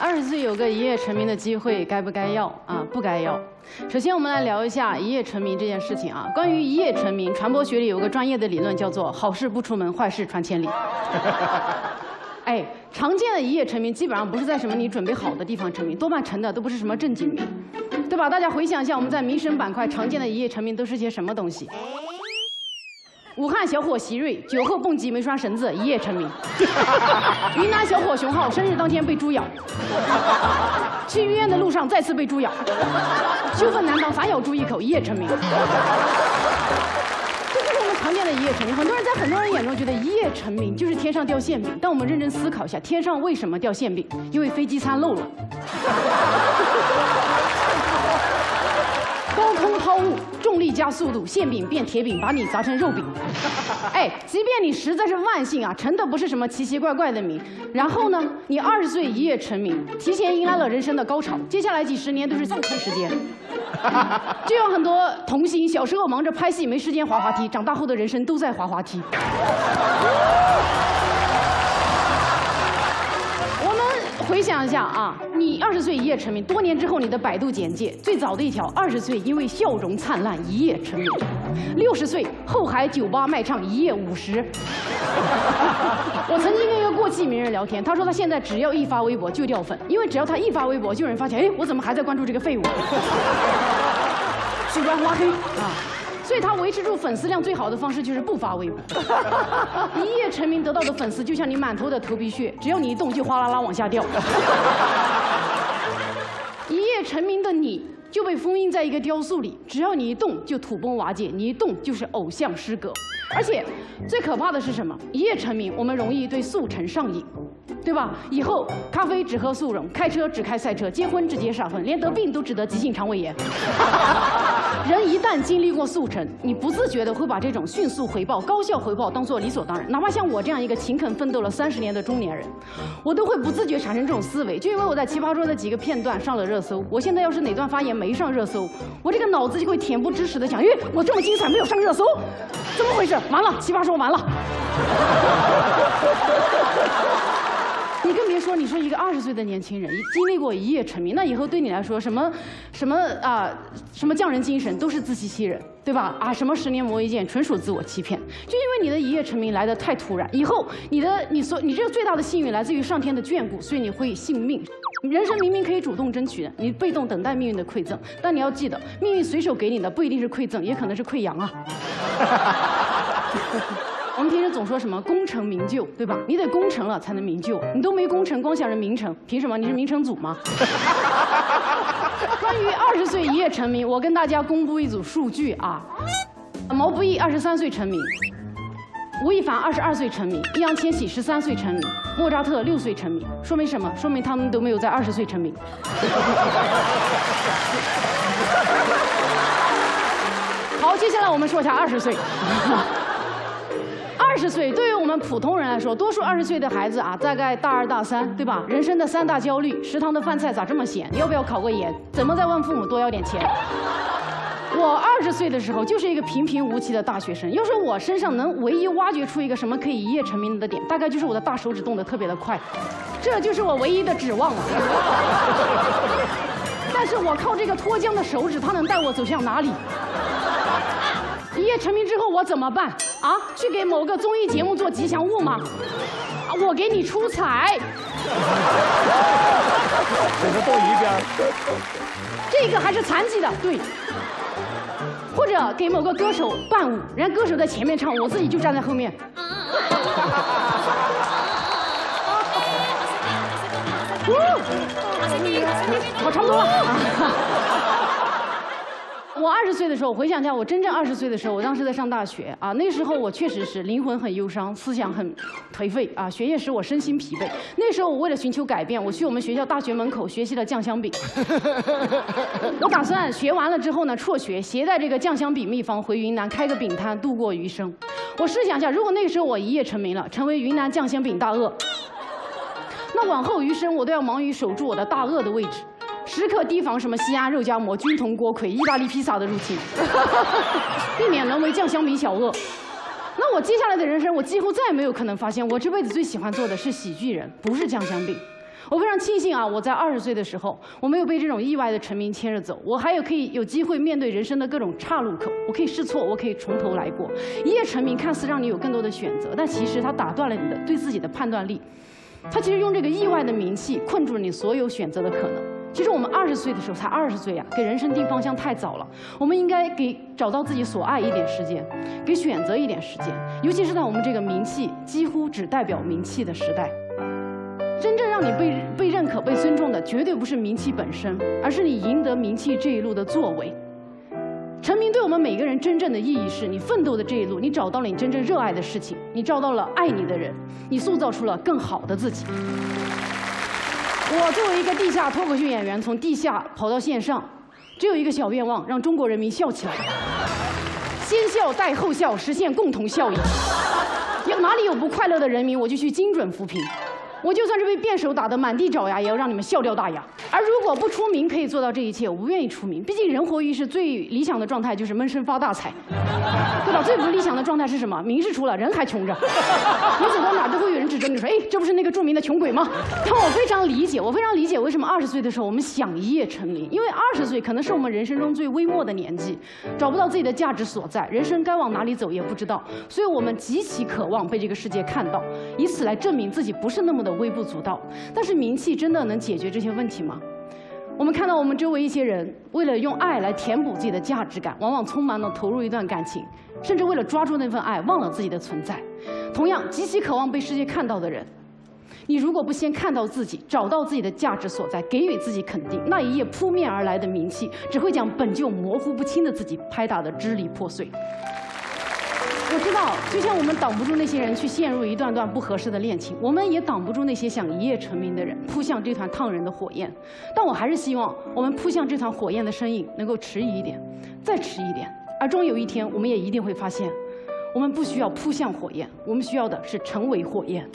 二十岁有个一夜成名的机会，该不该要啊？不该要。首先，我们来聊一下一夜成名这件事情啊。关于一夜成名，传播学里有个专业的理论叫做“好事不出门，坏事传千里”。哎，常见的一夜成名基本上不是在什么你准备好的地方成名，多半成的都不是什么正经名，对吧？大家回想一下，我们在民生板块常见的一夜成名都是些什么东西？武汉小伙席瑞酒后蹦极没拴绳子，一夜成名。云南小伙熊浩生日当天被猪咬，去医院的路上再次被猪咬，羞愤难当反咬猪一口，一夜成名。这就是我们常见的一夜成名。很多人在很多人眼中觉得一夜成名就是天上掉馅饼，但我们认真思考一下，天上为什么掉馅饼？因为飞机餐漏了。高空抛物，重力加速度，馅饼变铁饼，把你砸成肉饼。哎，即便你实在是万幸啊，成的不是什么奇奇怪怪的名，然后呢，你二十岁一夜成名，提前迎来了人生的高潮，接下来几十年都是放空时间。就有很多童星小时候忙着拍戏，没时间滑滑梯，长大后的人生都在滑滑梯。回想一下啊，你二十岁一夜成名，多年之后你的百度简介最早的一条：二十岁因为笑容灿烂一夜成名，六十岁后海酒吧卖唱一夜五十。我曾经跟一个过气名人聊天，他说他现在只要一发微博就掉粉，因为只要他一发微博，就有人发现，哎，我怎么还在关注这个废物？取关拉黑啊。所以他维持住粉丝量最好的方式就是不发微博。一夜成名得到的粉丝就像你满头的头皮屑，只要你一动就哗啦啦往下掉。一夜成名的你就被封印在一个雕塑里，只要你一动就土崩瓦解，你一动就是偶像失格。而且最可怕的是什么？一夜成名，我们容易对速成上瘾。对吧？以后咖啡只喝速溶，开车只开赛车，结婚只结闪婚，连得病都只得急性肠胃炎。人一旦经历过速成，你不自觉的会把这种迅速回报、高效回报当做理所当然。哪怕像我这样一个勤恳奋斗了三十年的中年人，我都会不自觉产生这种思维。就因为我在奇葩说的几个片段上了热搜，我现在要是哪段发言没上热搜，我这个脑子就会恬不知耻的想：，咦，我这么精彩没有上热搜，怎么回事？完了，奇葩说完了。你更别说，你说一个二十岁的年轻人，经历过一夜成名，那以后对你来说，什么什么啊，什么匠人精神都是自欺欺人，对吧？啊，什么十年磨一剑，纯属自我欺骗。就因为你的一夜成名来的太突然，以后你的你所你这个最大的幸运来自于上天的眷顾，所以你会信命。人生明明可以主动争取的，你被动等待命运的馈赠。但你要记得，命运随手给你的不一定是馈赠，也可能是溃疡啊。我们平时总说什么功成名就，对吧？你得功成了才能名就，你都没功成，光想着名成，凭什么？你是名成祖吗？关于二十岁一夜成名，我跟大家公布一组数据啊：毛不易二十三岁成名，吴亦凡二十二岁成名，易烊千玺十三岁成名，莫扎特六岁成名。说明什么？说明他们都没有在二十岁成名。好，接下来我们说一下二十岁。二十岁对于我们普通人来说，多数二十岁的孩子啊，大概大二大三，对吧？人生的三大焦虑：食堂的饭菜咋这么咸？要不要考个研？怎么再问父母多要点钱？我二十岁的时候就是一个平平无奇的大学生。要说我身上能唯一挖掘出一个什么可以一夜成名的点，大概就是我的大手指动得特别的快，这就是我唯一的指望了。但是我靠这个脱缰的手指，它能带我走向哪里？一夜成名之后我怎么办啊？去给某个综艺节目做吉祥物吗？啊，我给你出彩。整个都一边。这个还是残疾的，对。或者给某个歌手伴舞，人家歌手在前面唱，我自己就站在后面。好差不多了。我二十岁的时候，回想一下，我真正二十岁的时候，我当时在上大学啊。那时候我确实是灵魂很忧伤，思想很颓废啊。学业使我身心疲惫。那时候我为了寻求改变，我去我们学校大学门口学习了酱香饼。我打算学完了之后呢，辍学，携带这个酱香饼秘方回云南开个饼摊度过余生。我试想一下，如果那个时候我一夜成名了，成为云南酱香饼大鳄，那往后余生我都要忙于守住我的大鳄的位置。时刻提防什么西安肉夹馍、军统锅盔、意大利披萨的入侵，避免沦为酱香米小鳄。那我接下来的人生，我几乎再也没有可能发现，我这辈子最喜欢做的是喜剧人，不是酱香饼。我非常庆幸啊，我在二十岁的时候，我没有被这种意外的成名牵着走，我还有可以有机会面对人生的各种岔路口，我可以试错，我可以从头来过。一夜成名看似让你有更多的选择，但其实它打断了你的对自己的判断力，它其实用这个意外的名气困住了你所有选择的可能。其实我们二十岁的时候才二十岁呀，给人生定方向太早了。我们应该给找到自己所爱一点时间，给选择一点时间。尤其是在我们这个名气几乎只代表名气的时代，真正让你被被认可、被尊重的，绝对不是名气本身，而是你赢得名气这一路的作为。成名对我们每个人真正的意义是你奋斗的这一路，你找到了你真正热爱的事情，你找到了爱你的人，你塑造出了更好的自己。我作为一个地下脱口秀演员，从地下跑到线上，只有一个小愿望：让中国人民笑起来，先笑带后笑，实现共同效益。有哪里有不快乐的人民，我就去精准扶贫。我就算是被辩手打得满地找牙，也要让你们笑掉大牙。而如果不出名可以做到这一切，我不愿意出名。毕竟人活于世，最理想的状态就是闷声发大财，对吧？最不理想的状态是什么？名是出了，人还穷着。你走到哪都会有人指着你说：“哎，这不是那个著名的穷鬼吗？”但我非常理解，我非常理解为什么二十岁的时候我们想一夜成名，因为二十岁可能是我们人生中最微末的年纪，找不到自己的价值所在，人生该往哪里走也不知道，所以我们极其渴望被这个世界看到，以此来证明自己不是那么的。微不足道，但是名气真的能解决这些问题吗？我们看到我们周围一些人，为了用爱来填补自己的价值感，往往匆忙地投入一段感情，甚至为了抓住那份爱，忘了自己的存在。同样，极其渴望被世界看到的人，你如果不先看到自己，找到自己的价值所在，给予自己肯定，那一夜扑面而来的名气，只会将本就模糊不清的自己拍打得支离破碎。我知道，就像我们挡不住那些人去陷入一段段不合适的恋情，我们也挡不住那些想一夜成名的人扑向这团烫人的火焰。但我还是希望，我们扑向这团火焰的身影能够迟疑一点，再迟一点。而终有一天，我们也一定会发现，我们不需要扑向火焰，我们需要的是成为火焰。